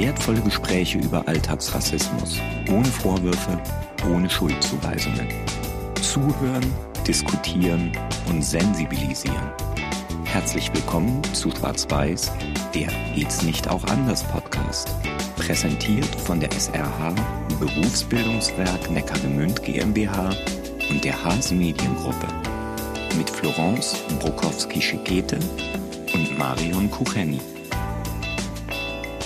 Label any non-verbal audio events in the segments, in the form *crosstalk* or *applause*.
Wertvolle Gespräche über Alltagsrassismus. Ohne Vorwürfe, ohne Schuldzuweisungen. Zuhören, diskutieren und sensibilisieren. Herzlich willkommen zu Schwarz-Weiß, der Geht's nicht auch anders Podcast. Präsentiert von der SRH, Berufsbildungswerk Neckargemünd GmbH und der Haas Mediengruppe. Mit Florence Brokowski-Schikete und Marion Kucheni.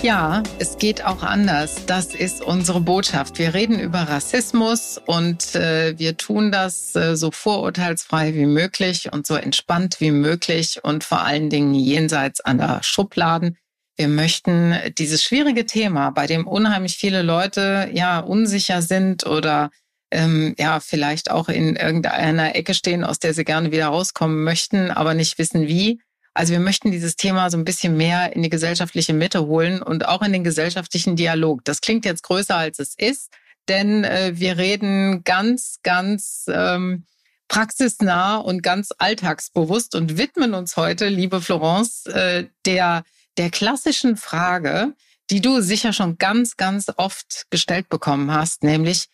Ja, es geht auch anders. Das ist unsere Botschaft. Wir reden über Rassismus und äh, wir tun das äh, so vorurteilsfrei wie möglich und so entspannt wie möglich und vor allen Dingen jenseits aller Schubladen. Wir möchten dieses schwierige Thema, bei dem unheimlich viele Leute ja unsicher sind oder ähm, ja vielleicht auch in irgendeiner Ecke stehen, aus der sie gerne wieder rauskommen möchten, aber nicht wissen wie also wir möchten dieses Thema so ein bisschen mehr in die gesellschaftliche Mitte holen und auch in den gesellschaftlichen Dialog. Das klingt jetzt größer, als es ist, denn äh, wir reden ganz, ganz ähm, praxisnah und ganz alltagsbewusst und widmen uns heute, liebe Florence, äh, der, der klassischen Frage, die du sicher schon ganz, ganz oft gestellt bekommen hast, nämlich,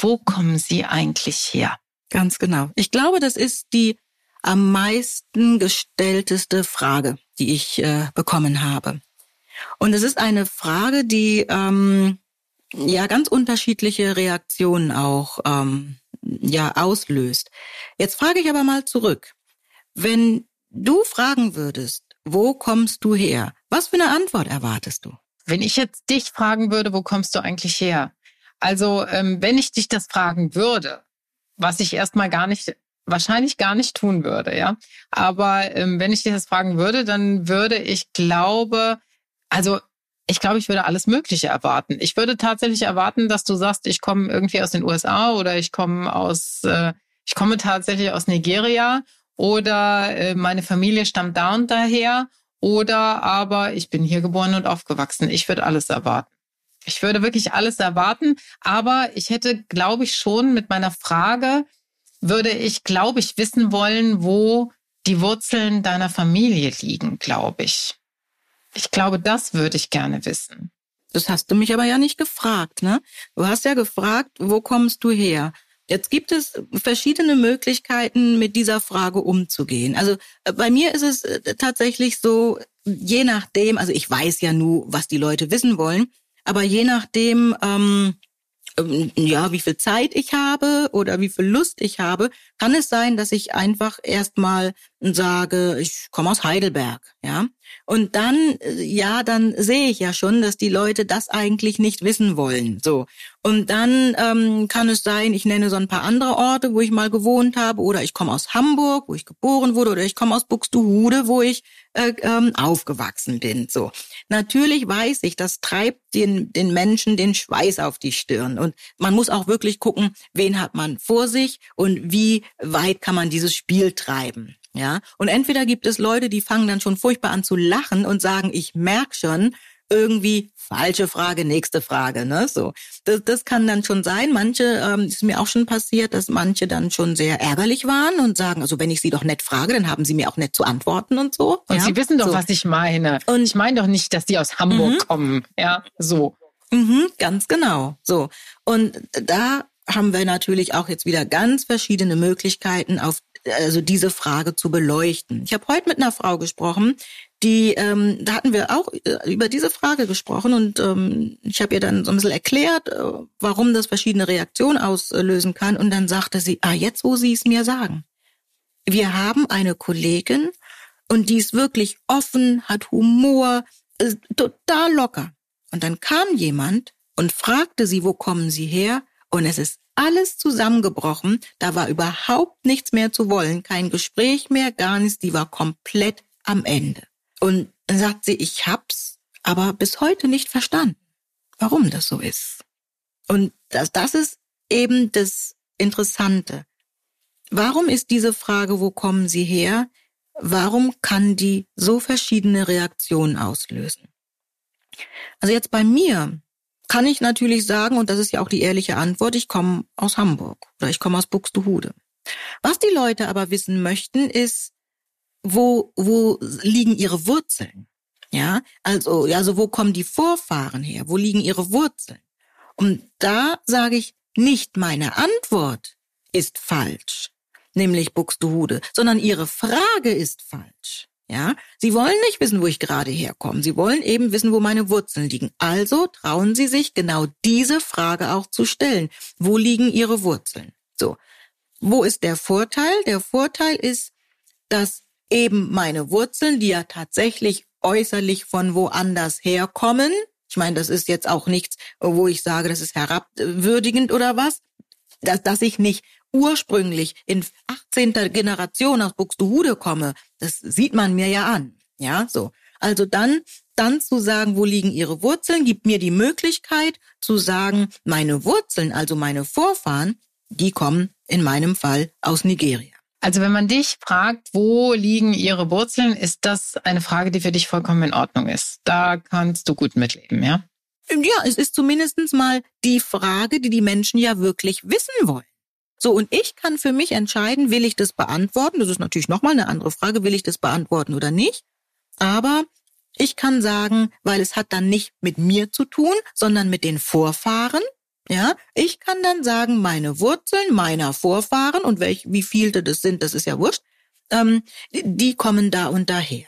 wo kommen Sie eigentlich her? Ganz genau. Ich glaube, das ist die am meisten gestellteste Frage, die ich äh, bekommen habe. Und es ist eine Frage, die ähm, ja ganz unterschiedliche Reaktionen auch ähm, ja auslöst. Jetzt frage ich aber mal zurück: Wenn du fragen würdest, wo kommst du her? Was für eine Antwort erwartest du? Wenn ich jetzt dich fragen würde, wo kommst du eigentlich her? Also ähm, wenn ich dich das fragen würde, was ich erstmal gar nicht wahrscheinlich gar nicht tun würde, ja. Aber ähm, wenn ich dich das fragen würde, dann würde ich glaube, also ich glaube, ich würde alles Mögliche erwarten. Ich würde tatsächlich erwarten, dass du sagst, ich komme irgendwie aus den USA oder ich komme aus, äh, ich komme tatsächlich aus Nigeria oder äh, meine Familie stammt da und daher oder aber ich bin hier geboren und aufgewachsen. Ich würde alles erwarten. Ich würde wirklich alles erwarten, aber ich hätte, glaube ich, schon mit meiner Frage würde ich, glaube ich, wissen wollen, wo die Wurzeln deiner Familie liegen, glaube ich. Ich glaube, das würde ich gerne wissen. Das hast du mich aber ja nicht gefragt, ne? Du hast ja gefragt, wo kommst du her? Jetzt gibt es verschiedene Möglichkeiten, mit dieser Frage umzugehen. Also äh, bei mir ist es äh, tatsächlich so, je nachdem, also ich weiß ja nur, was die Leute wissen wollen, aber je nachdem, ähm, ja, wie viel Zeit ich habe oder wie viel Lust ich habe, kann es sein, dass ich einfach erstmal sage, ich komme aus Heidelberg, ja. Und dann, äh, ja, dann sehe ich ja schon, dass die Leute das eigentlich nicht wissen wollen. So. Und dann ähm, kann es sein, ich nenne so ein paar andere Orte, wo ich mal gewohnt habe, oder ich komme aus Hamburg, wo ich geboren wurde, oder ich komme aus Buxtehude, wo ich äh, ähm, aufgewachsen bin. So. Natürlich weiß ich, das treibt den, den Menschen den Schweiß auf die Stirn. Und man muss auch wirklich gucken, wen hat man vor sich und wie weit kann man dieses Spiel treiben. Ja, und entweder gibt es Leute, die fangen dann schon furchtbar an zu lachen und sagen, ich merk schon, irgendwie falsche Frage, nächste Frage, ne? So, das, das kann dann schon sein. Manche ähm, ist mir auch schon passiert, dass manche dann schon sehr ärgerlich waren und sagen, also wenn ich sie doch nett frage, dann haben sie mir auch nett zu antworten und so. Und ja? sie wissen doch, so. was ich meine. Und ich meine doch nicht, dass die aus Hamburg mhm. kommen, ja, so. Mhm, ganz genau. So und da haben wir natürlich auch jetzt wieder ganz verschiedene Möglichkeiten, auf also diese Frage zu beleuchten. Ich habe heute mit einer Frau gesprochen, die, ähm, da hatten wir auch äh, über diese Frage gesprochen und ähm, ich habe ihr dann so ein bisschen erklärt, äh, warum das verschiedene Reaktionen auslösen kann. Und dann sagte sie, ah, jetzt wo Sie es mir sagen. Wir haben eine Kollegin und die ist wirklich offen, hat Humor, ist total locker. Und dann kam jemand und fragte sie, wo kommen Sie her? Und es ist alles zusammengebrochen. Da war überhaupt nichts mehr zu wollen, kein Gespräch mehr, gar nichts. Die war komplett am Ende. Und dann sagt sie, ich hab's aber bis heute nicht verstanden, warum das so ist. Und das, das ist eben das Interessante. Warum ist diese Frage, wo kommen Sie her? Warum kann die so verschiedene Reaktionen auslösen? Also jetzt bei mir kann ich natürlich sagen, und das ist ja auch die ehrliche Antwort, ich komme aus Hamburg oder ich komme aus Buxtehude. Was die Leute aber wissen möchten, ist, wo, wo liegen ihre Wurzeln? Ja, also, also wo kommen die Vorfahren her? Wo liegen ihre Wurzeln? Und da sage ich, nicht meine Antwort ist falsch, nämlich Buxtehude, sondern ihre Frage ist falsch. Ja, sie wollen nicht wissen, wo ich gerade herkomme. Sie wollen eben wissen, wo meine Wurzeln liegen. Also trauen sie sich genau diese Frage auch zu stellen. Wo liegen ihre Wurzeln? So. Wo ist der Vorteil? Der Vorteil ist, dass eben meine Wurzeln, die ja tatsächlich äußerlich von woanders herkommen, ich meine, das ist jetzt auch nichts, wo ich sage, das ist herabwürdigend oder was, dass, dass ich nicht ursprünglich in 18. Generation aus Buxtehude komme, das sieht man mir ja an. Ja, so. Also dann, dann zu sagen, wo liegen ihre Wurzeln, gibt mir die Möglichkeit zu sagen, meine Wurzeln, also meine Vorfahren, die kommen in meinem Fall aus Nigeria. Also wenn man dich fragt, wo liegen ihre Wurzeln, ist das eine Frage, die für dich vollkommen in Ordnung ist. Da kannst du gut mitleben, ja? Ja, es ist zumindestens mal die Frage, die die Menschen ja wirklich wissen wollen. So, und ich kann für mich entscheiden, will ich das beantworten? Das ist natürlich nochmal eine andere Frage, will ich das beantworten oder nicht? Aber ich kann sagen, weil es hat dann nicht mit mir zu tun, sondern mit den Vorfahren. Ja, ich kann dann sagen, meine Wurzeln meiner Vorfahren und welch, wie viele das sind, das ist ja wurscht, ähm, die kommen da und daher.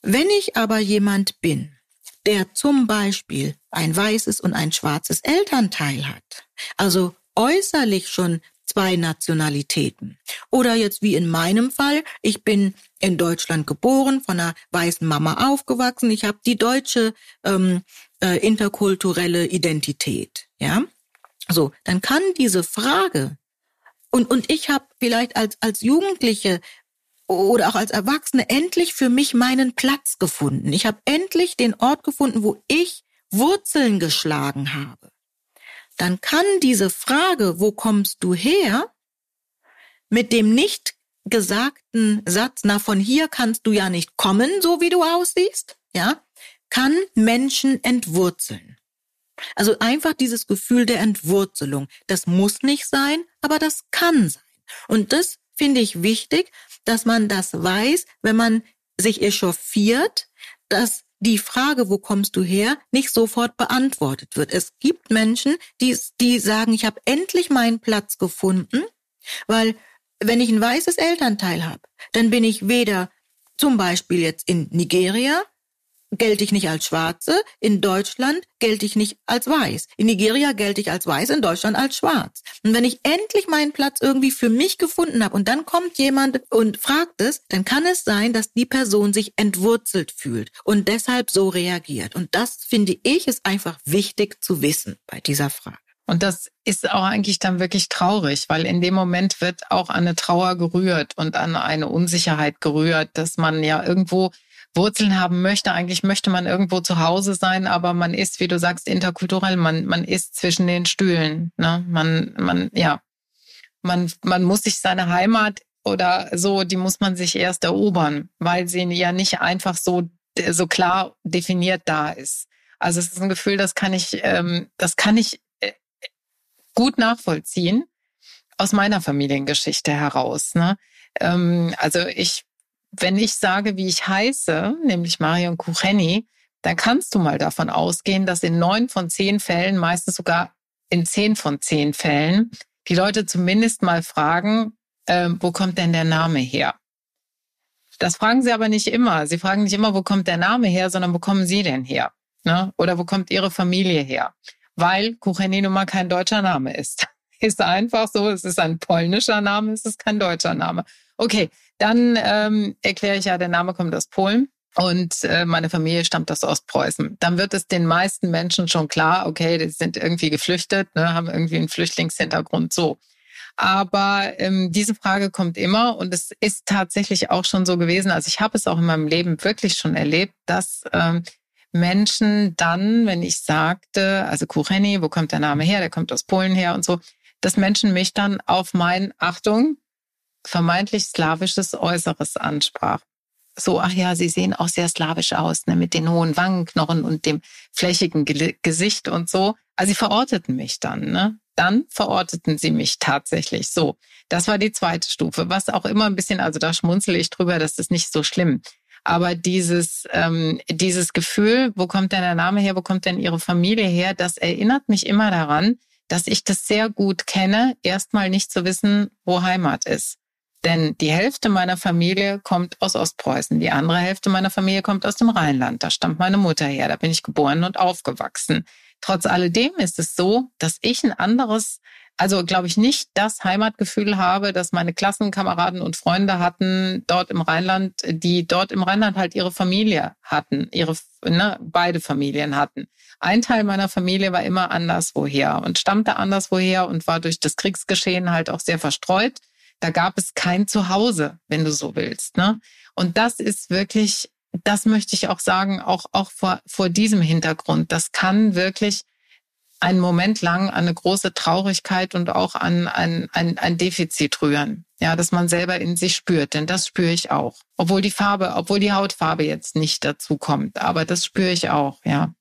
Wenn ich aber jemand bin, der zum Beispiel ein weißes und ein schwarzes Elternteil hat, also äußerlich schon zwei Nationalitäten. Oder jetzt wie in meinem Fall, ich bin in Deutschland geboren, von einer weißen Mama aufgewachsen, ich habe die deutsche ähm, äh, interkulturelle Identität. Ja, so dann kann diese Frage und und ich habe vielleicht als als Jugendliche oder auch als Erwachsene endlich für mich meinen Platz gefunden. Ich habe endlich den Ort gefunden, wo ich Wurzeln geschlagen habe dann kann diese Frage, wo kommst du her, mit dem nicht gesagten Satz, na von hier kannst du ja nicht kommen, so wie du aussiehst, ja, kann Menschen entwurzeln. Also einfach dieses Gefühl der Entwurzelung. Das muss nicht sein, aber das kann sein. Und das finde ich wichtig, dass man das weiß, wenn man sich echauffiert, dass die Frage, wo kommst du her, nicht sofort beantwortet wird. Es gibt Menschen, die, die sagen, ich habe endlich meinen Platz gefunden, weil wenn ich ein weißes Elternteil habe, dann bin ich weder zum Beispiel jetzt in Nigeria gelte ich nicht als Schwarze, in Deutschland gelte ich nicht als Weiß. In Nigeria gelte ich als Weiß, in Deutschland als Schwarz. Und wenn ich endlich meinen Platz irgendwie für mich gefunden habe und dann kommt jemand und fragt es, dann kann es sein, dass die Person sich entwurzelt fühlt und deshalb so reagiert. Und das finde ich ist einfach wichtig zu wissen bei dieser Frage. Und das ist auch eigentlich dann wirklich traurig, weil in dem Moment wird auch eine Trauer gerührt und an eine Unsicherheit gerührt, dass man ja irgendwo Wurzeln haben möchte. Eigentlich möchte man irgendwo zu Hause sein, aber man ist, wie du sagst, interkulturell. Man, man ist zwischen den Stühlen. Ne? Man, man, ja, man, man muss sich seine Heimat oder so, die muss man sich erst erobern, weil sie ja nicht einfach so, so klar definiert da ist. Also es ist ein Gefühl, das kann ich, ähm, das kann ich äh, gut nachvollziehen aus meiner Familiengeschichte heraus. Ne? Ähm, also ich wenn ich sage, wie ich heiße, nämlich Marion Kucheni, dann kannst du mal davon ausgehen, dass in neun von zehn Fällen, meistens sogar in zehn von zehn Fällen, die Leute zumindest mal fragen, äh, wo kommt denn der Name her? Das fragen sie aber nicht immer. Sie fragen nicht immer, wo kommt der Name her, sondern wo kommen sie denn her? Ne? Oder wo kommt ihre Familie her? Weil Kucheni nun mal kein deutscher Name ist. *laughs* Ist einfach so, es ist ein polnischer Name, es ist kein deutscher Name. Okay, dann ähm, erkläre ich ja, der Name kommt aus Polen und äh, meine Familie stammt aus Ostpreußen. Dann wird es den meisten Menschen schon klar, okay, die sind irgendwie geflüchtet, ne, haben irgendwie einen Flüchtlingshintergrund, so. Aber ähm, diese Frage kommt immer und es ist tatsächlich auch schon so gewesen. Also ich habe es auch in meinem Leben wirklich schon erlebt, dass ähm, Menschen dann, wenn ich sagte, also Kucheni, wo kommt der Name her? Der kommt aus Polen her und so, dass Menschen mich dann auf mein, Achtung, vermeintlich slawisches Äußeres ansprach. So, ach ja, sie sehen auch sehr slawisch aus, ne, mit den hohen Wangenknochen und dem flächigen Ge Gesicht und so. Also sie verorteten mich dann, ne? Dann verorteten sie mich tatsächlich. So, das war die zweite Stufe. Was auch immer ein bisschen, also da schmunzle ich drüber, das ist nicht so schlimm. Aber dieses, ähm, dieses Gefühl, wo kommt denn der Name her, wo kommt denn Ihre Familie her, das erinnert mich immer daran, dass ich das sehr gut kenne, erstmal nicht zu wissen, wo Heimat ist. Denn die Hälfte meiner Familie kommt aus Ostpreußen, die andere Hälfte meiner Familie kommt aus dem Rheinland. Da stammt meine Mutter her, da bin ich geboren und aufgewachsen. Trotz alledem ist es so, dass ich ein anderes also glaube ich nicht das Heimatgefühl habe, dass meine Klassenkameraden und Freunde hatten dort im Rheinland, die dort im Rheinland halt ihre Familie hatten, ihre ne, beide Familien hatten. Ein Teil meiner Familie war immer anderswoher und stammte anderswoher und war durch das Kriegsgeschehen halt auch sehr verstreut. Da gab es kein Zuhause, wenn du so willst. Ne? Und das ist wirklich, das möchte ich auch sagen, auch, auch vor, vor diesem Hintergrund. Das kann wirklich einen Moment lang an eine große Traurigkeit und auch an ein, ein, ein Defizit rühren. Ja, dass man selber in sich spürt, denn das spüre ich auch. Obwohl die Farbe, obwohl die Hautfarbe jetzt nicht dazu kommt, aber das spüre ich auch, ja.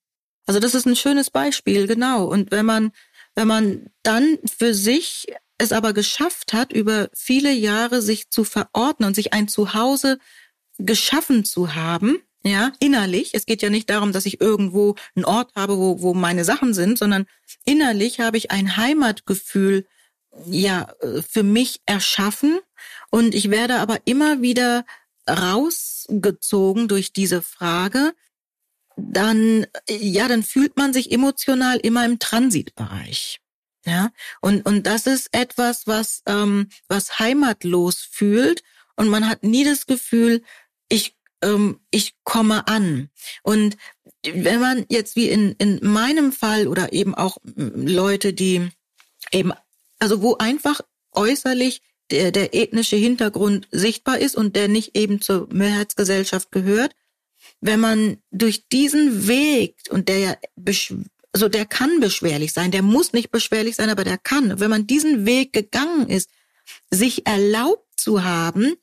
Also das ist ein schönes Beispiel, genau. Und wenn man, wenn man dann für sich es aber geschafft hat, über viele Jahre sich zu verordnen und sich ein Zuhause geschaffen zu haben, ja, innerlich. Es geht ja nicht darum, dass ich irgendwo einen Ort habe, wo, wo meine Sachen sind, sondern innerlich habe ich ein Heimatgefühl, ja, für mich erschaffen und ich werde aber immer wieder rausgezogen durch diese Frage, dann, ja, dann fühlt man sich emotional immer im Transitbereich. Ja, und, und das ist etwas, was, ähm, was heimatlos fühlt und man hat nie das Gefühl, ich ähm, ich komme an. Und wenn man jetzt wie in, in meinem Fall oder eben auch Leute, die eben, also wo einfach äußerlich der, der ethnische Hintergrund sichtbar ist und der nicht eben zur Mehrheitsgesellschaft gehört, wenn man durch diesen Weg, und der ja, also der kann beschwerlich sein, der muss nicht beschwerlich sein, aber der kann, wenn man diesen Weg gegangen ist, sich erlaubt zu haben,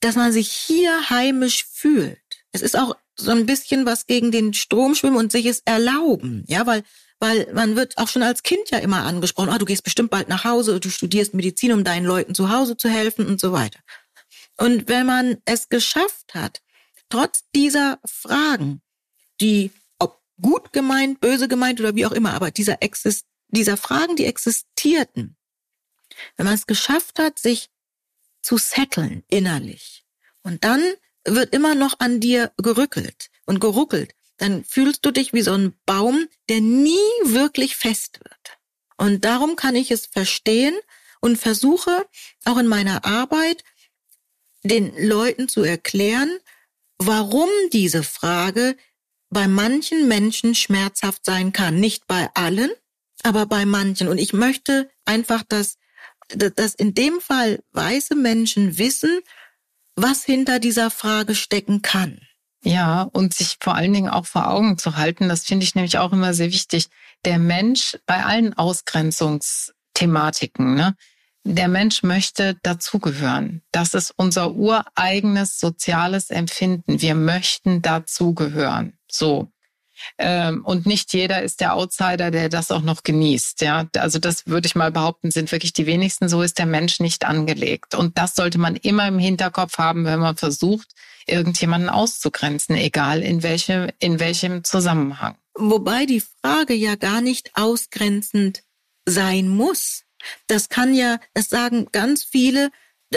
dass man sich hier heimisch fühlt. Es ist auch so ein bisschen was gegen den Strom schwimmen und sich es erlauben, ja, weil weil man wird auch schon als Kind ja immer angesprochen, ah, du gehst bestimmt bald nach Hause, du studierst Medizin, um deinen Leuten zu Hause zu helfen und so weiter. Und wenn man es geschafft hat, trotz dieser Fragen, die gut gemeint, böse gemeint oder wie auch immer, aber dieser Exist dieser Fragen, die existierten, wenn man es geschafft hat, sich zu setteln innerlich. Und dann wird immer noch an dir gerückelt und geruckelt. Dann fühlst du dich wie so ein Baum, der nie wirklich fest wird. Und darum kann ich es verstehen und versuche auch in meiner Arbeit den Leuten zu erklären, warum diese Frage bei manchen Menschen schmerzhaft sein kann. Nicht bei allen, aber bei manchen. Und ich möchte einfach, dass dass in dem Fall weiße Menschen wissen, was hinter dieser Frage stecken kann. Ja, und sich vor allen Dingen auch vor Augen zu halten, das finde ich nämlich auch immer sehr wichtig. Der Mensch bei allen Ausgrenzungsthematiken, ne, der Mensch möchte dazugehören. Das ist unser ureigenes soziales Empfinden. Wir möchten dazugehören. So. Ähm, und nicht jeder ist der Outsider, der das auch noch genießt. Ja, also das würde ich mal behaupten, sind wirklich die wenigsten. So ist der Mensch nicht angelegt. Und das sollte man immer im Hinterkopf haben, wenn man versucht, irgendjemanden auszugrenzen, egal in welchem, in welchem Zusammenhang. Wobei die Frage ja gar nicht ausgrenzend sein muss. Das kann ja, das sagen ganz viele,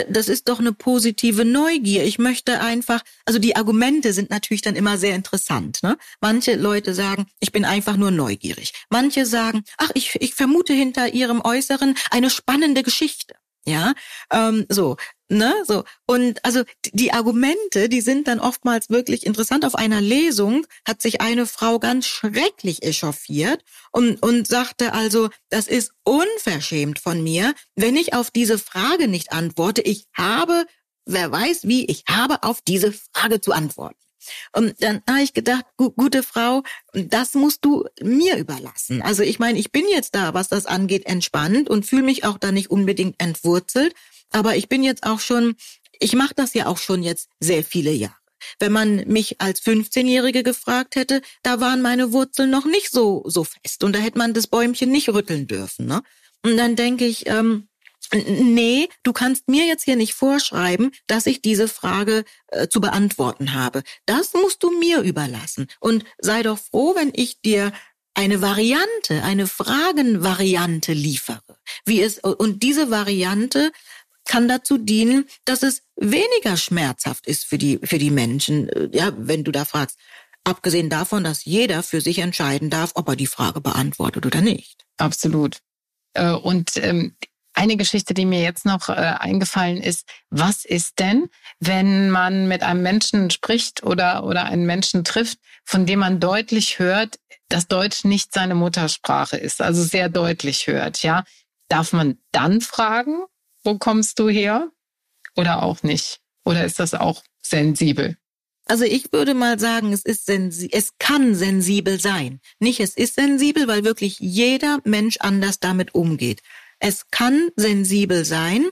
das ist doch eine positive Neugier. Ich möchte einfach, also die Argumente sind natürlich dann immer sehr interessant. Ne? Manche Leute sagen, ich bin einfach nur neugierig. Manche sagen, ach, ich, ich vermute hinter ihrem Äußeren eine spannende Geschichte. Ja, ähm, so, ne, so. Und also die Argumente, die sind dann oftmals wirklich interessant. Auf einer Lesung hat sich eine Frau ganz schrecklich echauffiert und, und sagte also, das ist unverschämt von mir, wenn ich auf diese Frage nicht antworte. Ich habe, wer weiß wie, ich habe auf diese Frage zu antworten. Und dann habe ich gedacht, gu gute Frau, das musst du mir überlassen. Also ich meine, ich bin jetzt da, was das angeht, entspannt und fühle mich auch da nicht unbedingt entwurzelt. Aber ich bin jetzt auch schon, ich mache das ja auch schon jetzt sehr viele Jahre. Wenn man mich als 15-Jährige gefragt hätte, da waren meine Wurzeln noch nicht so so fest und da hätte man das Bäumchen nicht rütteln dürfen. Ne? Und dann denke ich, ähm, Nee, du kannst mir jetzt hier nicht vorschreiben, dass ich diese Frage äh, zu beantworten habe. Das musst du mir überlassen. Und sei doch froh, wenn ich dir eine Variante, eine Fragenvariante liefere. Wie es, und diese Variante kann dazu dienen, dass es weniger schmerzhaft ist für die, für die Menschen. Äh, ja, wenn du da fragst. Abgesehen davon, dass jeder für sich entscheiden darf, ob er die Frage beantwortet oder nicht. Absolut. Äh, und ähm, eine Geschichte, die mir jetzt noch äh, eingefallen ist, was ist denn, wenn man mit einem Menschen spricht oder, oder einen Menschen trifft, von dem man deutlich hört, dass Deutsch nicht seine Muttersprache ist, also sehr deutlich hört, ja? Darf man dann fragen, wo kommst du her? Oder auch nicht? Oder ist das auch sensibel? Also ich würde mal sagen, es ist sensi es kann sensibel sein. Nicht es ist sensibel, weil wirklich jeder Mensch anders damit umgeht. Es kann sensibel sein,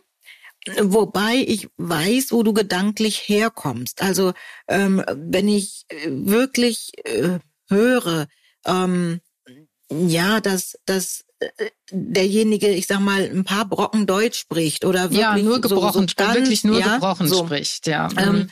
wobei ich weiß, wo du gedanklich herkommst. Also ähm, wenn ich äh, wirklich äh, höre, ähm, ja, dass, dass äh, derjenige, ich sag mal, ein paar Brocken Deutsch spricht oder wirklich ja, nur gebrochen, so, so ganz, wirklich nur ja, gebrochen so, spricht, ja. Ähm,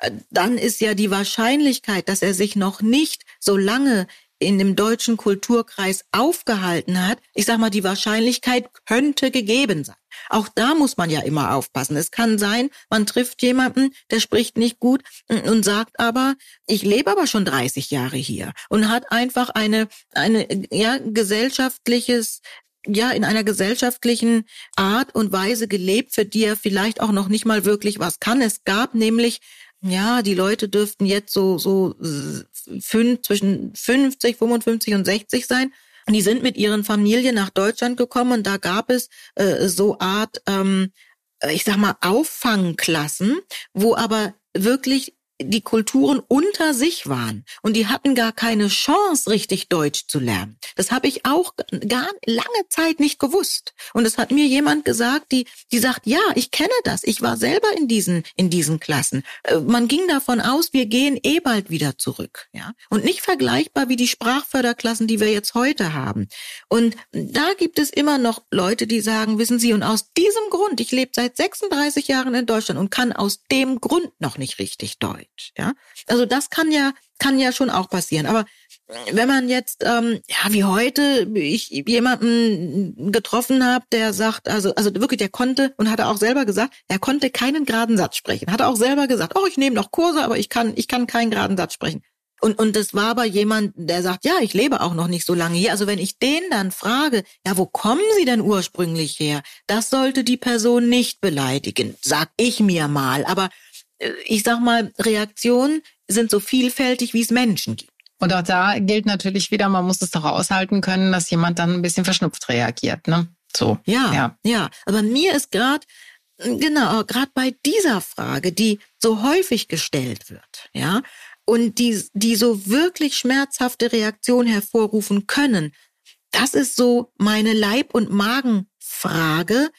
Mhm. dann ist ja die Wahrscheinlichkeit, dass er sich noch nicht so lange in dem deutschen Kulturkreis aufgehalten hat, ich sag mal, die Wahrscheinlichkeit könnte gegeben sein. Auch da muss man ja immer aufpassen. Es kann sein, man trifft jemanden, der spricht nicht gut und sagt aber, ich lebe aber schon 30 Jahre hier und hat einfach eine, eine, ja, gesellschaftliches, ja, in einer gesellschaftlichen Art und Weise gelebt, für die er vielleicht auch noch nicht mal wirklich was kann. Es gab nämlich ja, die Leute dürften jetzt so, so fünf, zwischen 50, 55 und 60 sein. Und die sind mit ihren Familien nach Deutschland gekommen und da gab es äh, so Art, ähm, ich sag mal, Auffangklassen, wo aber wirklich die Kulturen unter sich waren und die hatten gar keine Chance, richtig Deutsch zu lernen. Das habe ich auch gar lange Zeit nicht gewusst. Und es hat mir jemand gesagt, die, die sagt, ja, ich kenne das. Ich war selber in diesen, in diesen Klassen. Äh, man ging davon aus, wir gehen eh bald wieder zurück, ja. Und nicht vergleichbar wie die Sprachförderklassen, die wir jetzt heute haben. Und da gibt es immer noch Leute, die sagen, wissen Sie, und aus diesem Grund, ich lebe seit 36 Jahren in Deutschland und kann aus dem Grund noch nicht richtig Deutsch. Ja, also das kann ja kann ja schon auch passieren. Aber wenn man jetzt ähm, ja wie heute ich jemanden getroffen habe, der sagt, also also wirklich, der konnte und hat er auch selber gesagt, er konnte keinen geraden Satz sprechen. Hat er auch selber gesagt, oh, ich nehme noch Kurse, aber ich kann ich kann keinen geraden Satz sprechen. Und, und das war aber jemand, der sagt, ja, ich lebe auch noch nicht so lange hier. Also wenn ich den dann frage, ja, wo kommen Sie denn ursprünglich her? Das sollte die Person nicht beleidigen, sag ich mir mal. Aber ich sag mal, Reaktionen sind so vielfältig, wie es Menschen gibt. Und auch da gilt natürlich wieder, man muss es doch aushalten können, dass jemand dann ein bisschen verschnupft reagiert, ne? So. Ja, ja. ja. Aber mir ist gerade, genau, gerade bei dieser Frage, die so häufig gestellt wird, ja, und die, die so wirklich schmerzhafte Reaktionen hervorrufen können, das ist so meine Leib- und Magenfrage,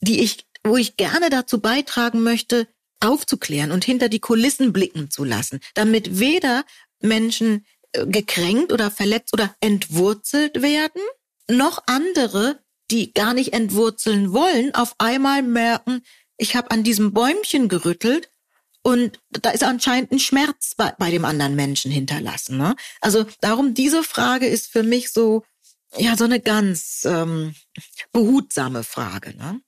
die ich, wo ich gerne dazu beitragen möchte, aufzuklären und hinter die Kulissen blicken zu lassen, damit weder Menschen äh, gekränkt oder verletzt oder entwurzelt werden, noch andere, die gar nicht entwurzeln wollen, auf einmal merken, ich habe an diesem Bäumchen gerüttelt und da ist anscheinend ein Schmerz bei, bei dem anderen Menschen hinterlassen. Ne? Also darum, diese Frage ist für mich so, ja, so eine ganz ähm, behutsame Frage. Ne?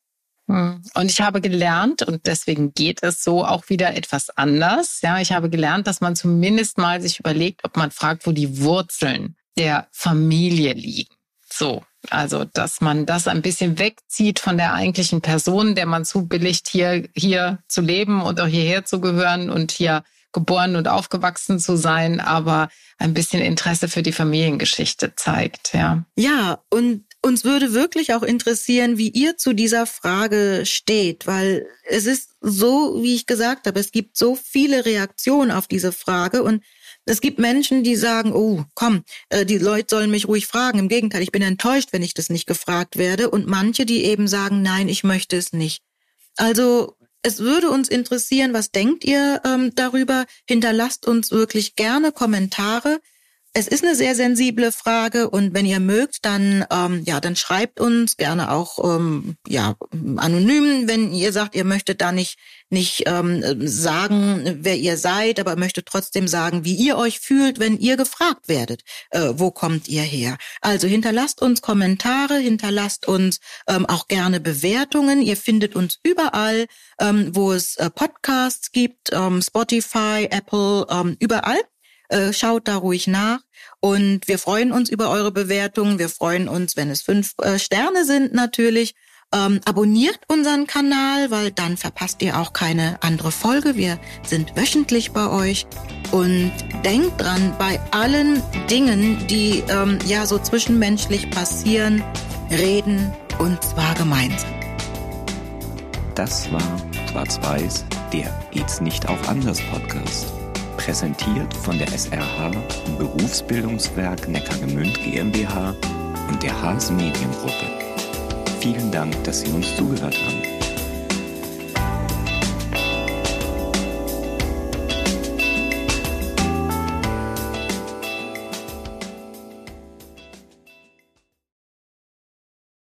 Hm. Und ich habe gelernt, und deswegen geht es so auch wieder etwas anders. Ja, ich habe gelernt, dass man zumindest mal sich überlegt, ob man fragt, wo die Wurzeln der Familie liegen. So. Also, dass man das ein bisschen wegzieht von der eigentlichen Person, der man zubilligt, hier, hier zu leben und auch hierher zu gehören und hier geboren und aufgewachsen zu sein, aber ein bisschen Interesse für die Familiengeschichte zeigt, ja. Ja, und uns würde wirklich auch interessieren, wie ihr zu dieser Frage steht, weil es ist so, wie ich gesagt habe, es gibt so viele Reaktionen auf diese Frage und es gibt Menschen, die sagen, oh, komm, äh, die Leute sollen mich ruhig fragen. Im Gegenteil, ich bin enttäuscht, wenn ich das nicht gefragt werde. Und manche, die eben sagen, nein, ich möchte es nicht. Also es würde uns interessieren, was denkt ihr ähm, darüber? Hinterlasst uns wirklich gerne Kommentare es ist eine sehr sensible Frage und wenn ihr mögt, dann ähm, ja, dann schreibt uns gerne auch ähm, ja anonym, wenn ihr sagt, ihr möchtet da nicht nicht ähm, sagen, wer ihr seid, aber möchtet trotzdem sagen, wie ihr euch fühlt, wenn ihr gefragt werdet, äh, wo kommt ihr her? Also hinterlasst uns Kommentare, hinterlasst uns ähm, auch gerne Bewertungen. Ihr findet uns überall, ähm, wo es äh, Podcasts gibt, ähm, Spotify, Apple, ähm, überall. Äh, schaut da ruhig nach. Und wir freuen uns über eure Bewertungen. Wir freuen uns, wenn es fünf äh, Sterne sind natürlich. Ähm, abonniert unseren Kanal, weil dann verpasst ihr auch keine andere Folge. Wir sind wöchentlich bei euch. Und denkt dran, bei allen Dingen, die ähm, ja so zwischenmenschlich passieren, reden und zwar gemeinsam. Das war Schwarz-Weiß, der Geht's nicht auch anders Podcast. Präsentiert von der SRH Berufsbildungswerk Neckargemünd GmbH und der Haas Mediengruppe. Vielen Dank, dass Sie uns zugehört haben.